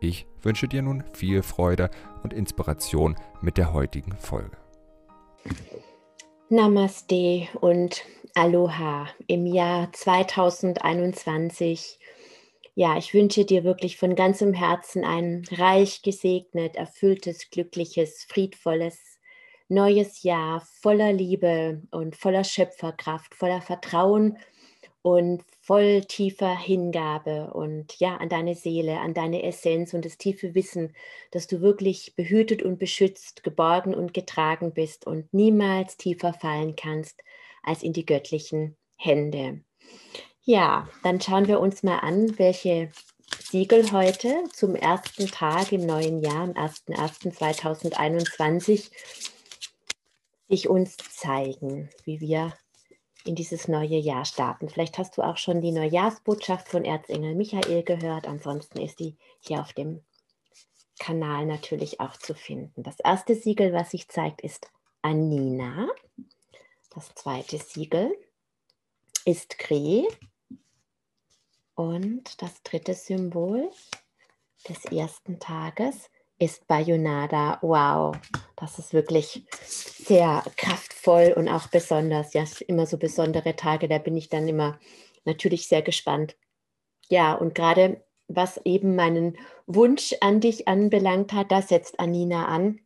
Ich wünsche dir nun viel Freude und Inspiration mit der heutigen Folge. Namaste und Aloha im Jahr 2021. Ja, ich wünsche dir wirklich von ganzem Herzen ein reich gesegnet, erfülltes, glückliches, friedvolles neues Jahr voller Liebe und voller Schöpferkraft, voller Vertrauen und voll tiefer Hingabe und ja, an deine Seele, an deine Essenz und das tiefe Wissen, dass du wirklich behütet und beschützt, geborgen und getragen bist und niemals tiefer fallen kannst als in die göttlichen Hände. Ja, dann schauen wir uns mal an, welche Siegel heute zum ersten Tag im neuen Jahr, am 01.01.2021, sich uns zeigen, wie wir in dieses neue Jahr starten. Vielleicht hast du auch schon die Neujahrsbotschaft von Erzengel Michael gehört. Ansonsten ist die hier auf dem Kanal natürlich auch zu finden. Das erste Siegel, was sich zeigt, ist Anina. Das zweite Siegel ist Kre. Und das dritte Symbol des ersten Tages ist Bayonada. Wow, das ist wirklich sehr kraftvoll und auch besonders. Ja, immer so besondere Tage, da bin ich dann immer natürlich sehr gespannt. Ja, und gerade was eben meinen Wunsch an dich anbelangt hat, da setzt Anina an,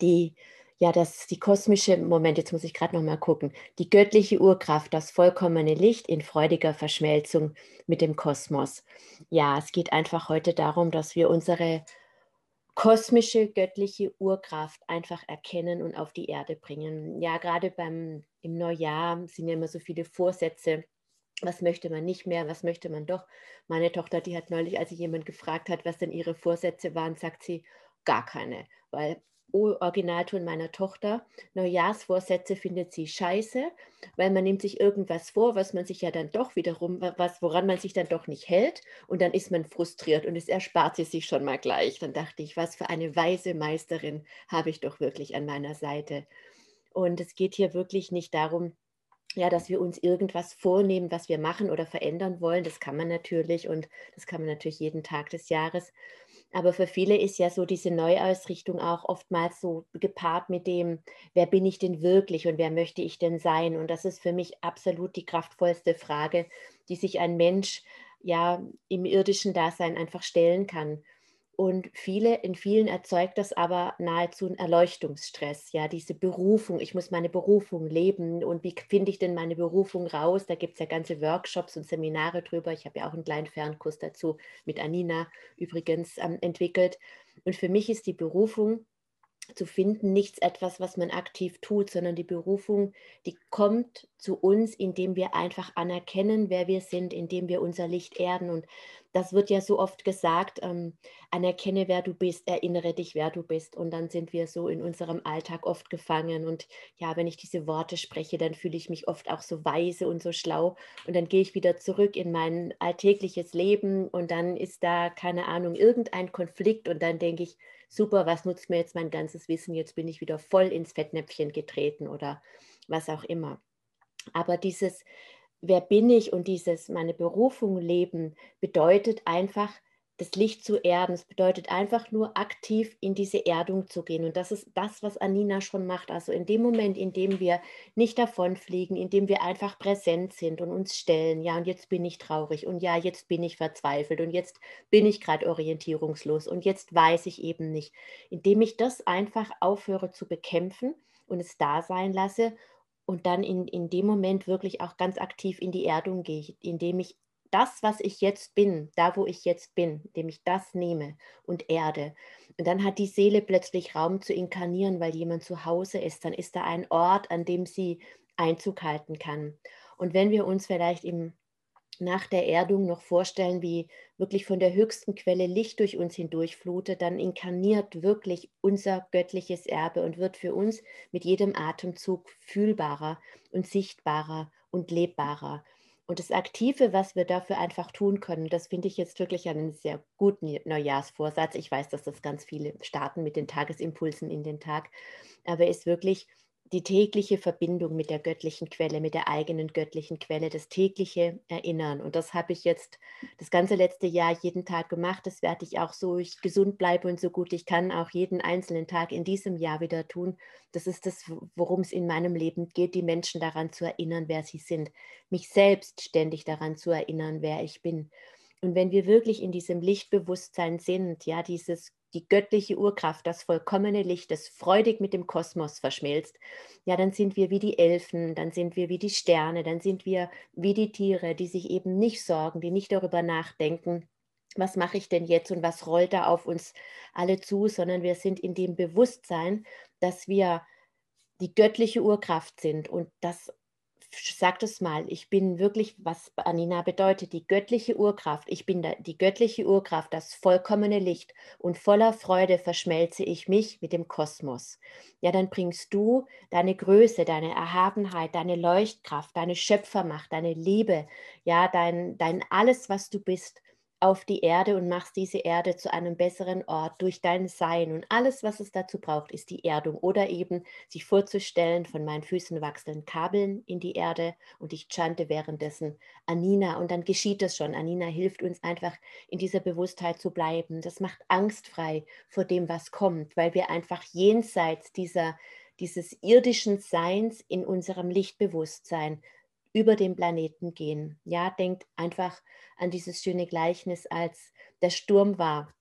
die ja, das die kosmische, Moment, jetzt muss ich gerade noch mal gucken, die göttliche Urkraft, das vollkommene Licht in freudiger Verschmelzung mit dem Kosmos. Ja, es geht einfach heute darum, dass wir unsere kosmische, göttliche Urkraft einfach erkennen und auf die Erde bringen. Ja, gerade beim im Neujahr sind ja immer so viele Vorsätze. Was möchte man nicht mehr, was möchte man doch? Meine Tochter, die hat neulich, als sie jemand gefragt hat, was denn ihre Vorsätze waren, sagt sie, gar keine, weil Originalton meiner Tochter. Neujahrsvorsätze findet sie scheiße, weil man nimmt sich irgendwas vor, was man sich ja dann doch wiederum, was, woran man sich dann doch nicht hält und dann ist man frustriert und es erspart sie sich schon mal gleich. Dann dachte ich, was für eine weise Meisterin habe ich doch wirklich an meiner Seite. Und es geht hier wirklich nicht darum, ja, dass wir uns irgendwas vornehmen, was wir machen oder verändern wollen. Das kann man natürlich und das kann man natürlich jeden Tag des Jahres. Aber für viele ist ja so diese Neuausrichtung auch oftmals so gepaart mit dem, wer bin ich denn wirklich und wer möchte ich denn sein? Und das ist für mich absolut die kraftvollste Frage, die sich ein Mensch ja im irdischen Dasein einfach stellen kann. Und viele, in vielen erzeugt das aber nahezu einen Erleuchtungsstress. Ja, diese Berufung, ich muss meine Berufung leben und wie finde ich denn meine Berufung raus? Da gibt es ja ganze Workshops und Seminare drüber. Ich habe ja auch einen kleinen Fernkurs dazu mit Anina übrigens ähm, entwickelt. Und für mich ist die Berufung zu finden, nichts etwas, was man aktiv tut, sondern die Berufung, die kommt zu uns, indem wir einfach anerkennen, wer wir sind, indem wir unser Licht erden. Und das wird ja so oft gesagt, ähm, anerkenne, wer du bist, erinnere dich, wer du bist. Und dann sind wir so in unserem Alltag oft gefangen. Und ja, wenn ich diese Worte spreche, dann fühle ich mich oft auch so weise und so schlau. Und dann gehe ich wieder zurück in mein alltägliches Leben und dann ist da, keine Ahnung, irgendein Konflikt. Und dann denke ich, super, was nutzt mir jetzt mein ganzes Wissen? Jetzt bin ich wieder voll ins Fettnäpfchen getreten oder was auch immer. Aber dieses, wer bin ich und dieses meine Berufung leben bedeutet einfach, das Licht zu erden. Es bedeutet einfach nur aktiv in diese Erdung zu gehen. Und das ist das, was Anina schon macht. Also in dem Moment, in dem wir nicht davonfliegen, in dem wir einfach präsent sind und uns stellen, ja, und jetzt bin ich traurig und ja, jetzt bin ich verzweifelt und jetzt bin ich gerade orientierungslos und jetzt weiß ich eben nicht. Indem ich das einfach aufhöre zu bekämpfen und es da sein lasse und dann in, in dem Moment wirklich auch ganz aktiv in die Erdung gehe, indem ich das, was ich jetzt bin, da wo ich jetzt bin, indem ich das nehme und erde. Und dann hat die Seele plötzlich Raum zu inkarnieren, weil jemand zu Hause ist. Dann ist da ein Ort, an dem sie Einzug halten kann. Und wenn wir uns vielleicht im nach der Erdung noch vorstellen, wie wirklich von der höchsten Quelle Licht durch uns hindurchflutet, dann inkarniert wirklich unser göttliches Erbe und wird für uns mit jedem Atemzug fühlbarer und sichtbarer und lebbarer. Und das Aktive, was wir dafür einfach tun können, das finde ich jetzt wirklich einen sehr guten Neujahrsvorsatz. Ich weiß, dass das ganz viele starten mit den Tagesimpulsen in den Tag, aber ist wirklich die tägliche Verbindung mit der göttlichen Quelle, mit der eigenen göttlichen Quelle, das tägliche Erinnern. Und das habe ich jetzt das ganze letzte Jahr jeden Tag gemacht. Das werde ich auch so, ich gesund bleibe und so gut ich kann, auch jeden einzelnen Tag in diesem Jahr wieder tun. Das ist das, worum es in meinem Leben geht, die Menschen daran zu erinnern, wer sie sind, mich selbst ständig daran zu erinnern, wer ich bin. Und wenn wir wirklich in diesem Lichtbewusstsein sind, ja, dieses die göttliche Urkraft, das vollkommene Licht, das freudig mit dem Kosmos verschmilzt, ja, dann sind wir wie die Elfen, dann sind wir wie die Sterne, dann sind wir wie die Tiere, die sich eben nicht sorgen, die nicht darüber nachdenken, was mache ich denn jetzt und was rollt da auf uns alle zu, sondern wir sind in dem Bewusstsein, dass wir die göttliche Urkraft sind und das sag es mal, ich bin wirklich, was Anina bedeutet, die göttliche Urkraft. Ich bin die göttliche Urkraft, das vollkommene Licht und voller Freude verschmelze ich mich mit dem Kosmos. Ja, dann bringst du deine Größe, deine Erhabenheit, deine Leuchtkraft, deine Schöpfermacht, deine Liebe, ja, dein, dein alles, was du bist, auf die Erde und machst diese Erde zu einem besseren Ort durch dein Sein. Und alles, was es dazu braucht, ist die Erdung oder eben sich vorzustellen, von meinen Füßen wachsenden Kabeln in die Erde und ich chante währenddessen Anina und dann geschieht es schon. Anina hilft uns einfach in dieser Bewusstheit zu bleiben. Das macht angstfrei vor dem, was kommt, weil wir einfach jenseits dieser dieses irdischen Seins in unserem Lichtbewusstsein über den Planeten gehen. Ja, denkt einfach an dieses schöne Gleichnis, als der Sturm war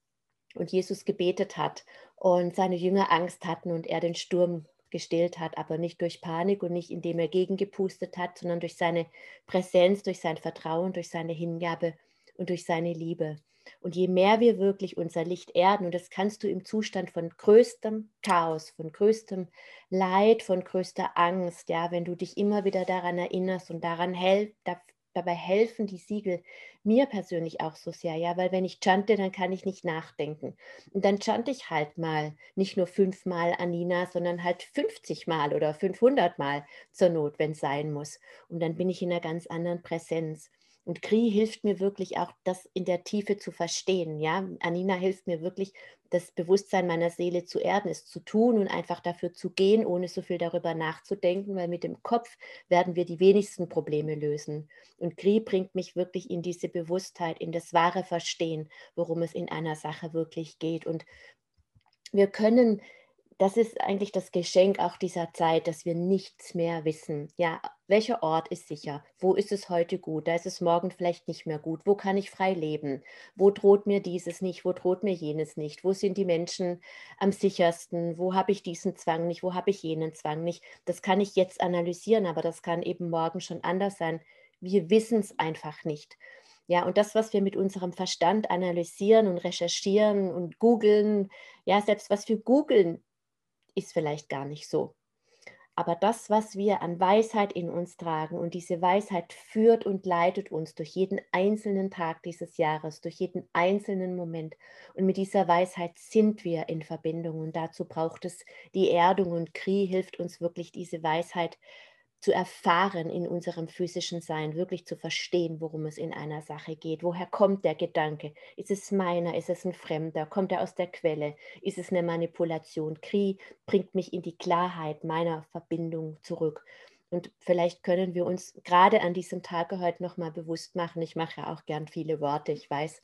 und Jesus gebetet hat und seine Jünger Angst hatten und er den Sturm gestillt hat, aber nicht durch Panik und nicht indem er gegengepustet hat, sondern durch seine Präsenz, durch sein Vertrauen, durch seine Hingabe und durch seine Liebe. Und je mehr wir wirklich unser Licht erden, und das kannst du im Zustand von größtem Chaos, von größtem Leid, von größter Angst, ja, wenn du dich immer wieder daran erinnerst und daran da, dabei helfen die Siegel mir persönlich auch so sehr, ja, weil wenn ich chante, dann kann ich nicht nachdenken. Und dann chante ich halt mal nicht nur fünfmal Anina, sondern halt 50 Mal oder 500 Mal zur Not, wenn es sein muss. Und dann bin ich in einer ganz anderen Präsenz. Und Kri hilft mir wirklich auch, das in der Tiefe zu verstehen. Ja, Anina hilft mir wirklich, das Bewusstsein meiner Seele zu erden, es zu tun und einfach dafür zu gehen, ohne so viel darüber nachzudenken, weil mit dem Kopf werden wir die wenigsten Probleme lösen. Und Kri bringt mich wirklich in diese Bewusstheit, in das wahre Verstehen, worum es in einer Sache wirklich geht. Und wir können das ist eigentlich das Geschenk auch dieser Zeit, dass wir nichts mehr wissen. Ja, welcher Ort ist sicher? Wo ist es heute gut? Da ist es morgen vielleicht nicht mehr gut. Wo kann ich frei leben? Wo droht mir dieses nicht? Wo droht mir jenes nicht? Wo sind die Menschen am sichersten? Wo habe ich diesen Zwang nicht? Wo habe ich jenen Zwang nicht? Das kann ich jetzt analysieren, aber das kann eben morgen schon anders sein. Wir wissen es einfach nicht. Ja, und das, was wir mit unserem Verstand analysieren und recherchieren und googeln, ja, selbst was wir googeln, ist vielleicht gar nicht so. Aber das, was wir an Weisheit in uns tragen und diese Weisheit führt und leitet uns durch jeden einzelnen Tag dieses Jahres, durch jeden einzelnen Moment. Und mit dieser Weisheit sind wir in Verbindung und dazu braucht es die Erdung und Kri hilft uns wirklich, diese Weisheit zu erfahren in unserem physischen Sein, wirklich zu verstehen, worum es in einer Sache geht. Woher kommt der Gedanke? Ist es meiner? Ist es ein Fremder? Kommt er aus der Quelle? Ist es eine Manipulation? Kri bringt mich in die Klarheit meiner Verbindung zurück. Und vielleicht können wir uns gerade an diesem Tag heute nochmal bewusst machen. Ich mache ja auch gern viele Worte, ich weiß.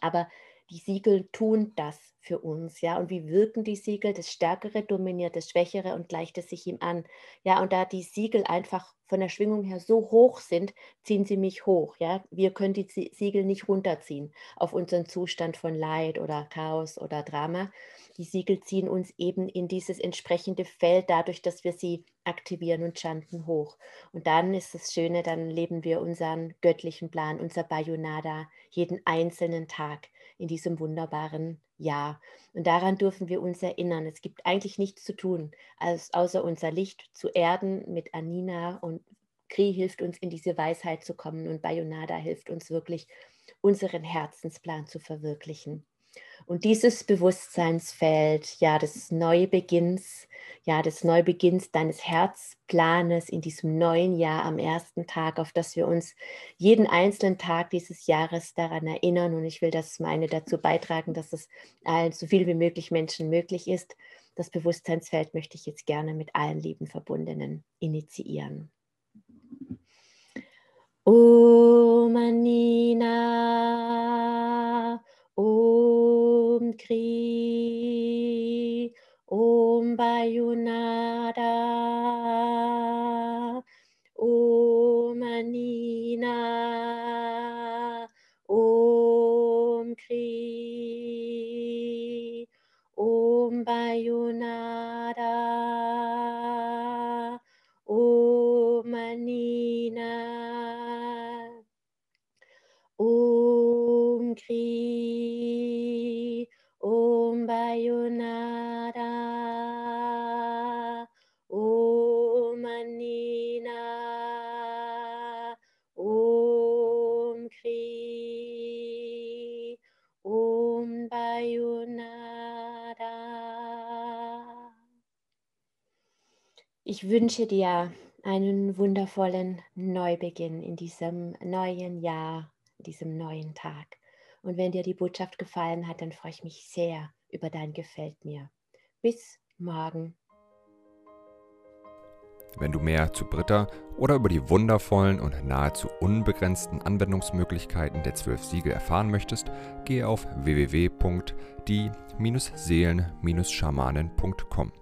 Aber die Siegel tun das für uns, ja. Und wie wirken die Siegel? Das Stärkere dominiert das Schwächere und gleicht es sich ihm an. Ja, und da die Siegel einfach von der Schwingung her so hoch sind, ziehen sie mich hoch, ja. Wir können die Siegel nicht runterziehen auf unseren Zustand von Leid oder Chaos oder Drama. Die Siegel ziehen uns eben in dieses entsprechende Feld dadurch, dass wir sie aktivieren und chanten hoch. Und dann ist das Schöne, dann leben wir unseren göttlichen Plan, unser Bayonada jeden einzelnen Tag in diesem wunderbaren Jahr. Und daran dürfen wir uns erinnern. Es gibt eigentlich nichts zu tun, als außer unser Licht zu erden mit Anina und Kri hilft uns, in diese Weisheit zu kommen und Bayonada hilft uns wirklich, unseren Herzensplan zu verwirklichen. Und dieses Bewusstseinsfeld, ja, des Neubeginns, ja, des Neubeginns deines Herzplanes in diesem neuen Jahr am ersten Tag, auf das wir uns jeden einzelnen Tag dieses Jahres daran erinnern. Und ich will das meine dazu beitragen, dass es allen so viel wie möglich Menschen möglich ist. Das Bewusstseinsfeld möchte ich jetzt gerne mit allen lieben Verbundenen initiieren. Om Anina Kri, Om Bayunada, Om Anina, Ich wünsche dir einen wundervollen Neubeginn in diesem neuen Jahr, diesem neuen Tag. Und wenn dir die Botschaft gefallen hat, dann freue ich mich sehr über dein Gefällt mir. Bis morgen. Wenn du mehr zu Britta oder über die wundervollen und nahezu unbegrenzten Anwendungsmöglichkeiten der zwölf Siegel erfahren möchtest, gehe auf www.die-seelen-schamanen.com.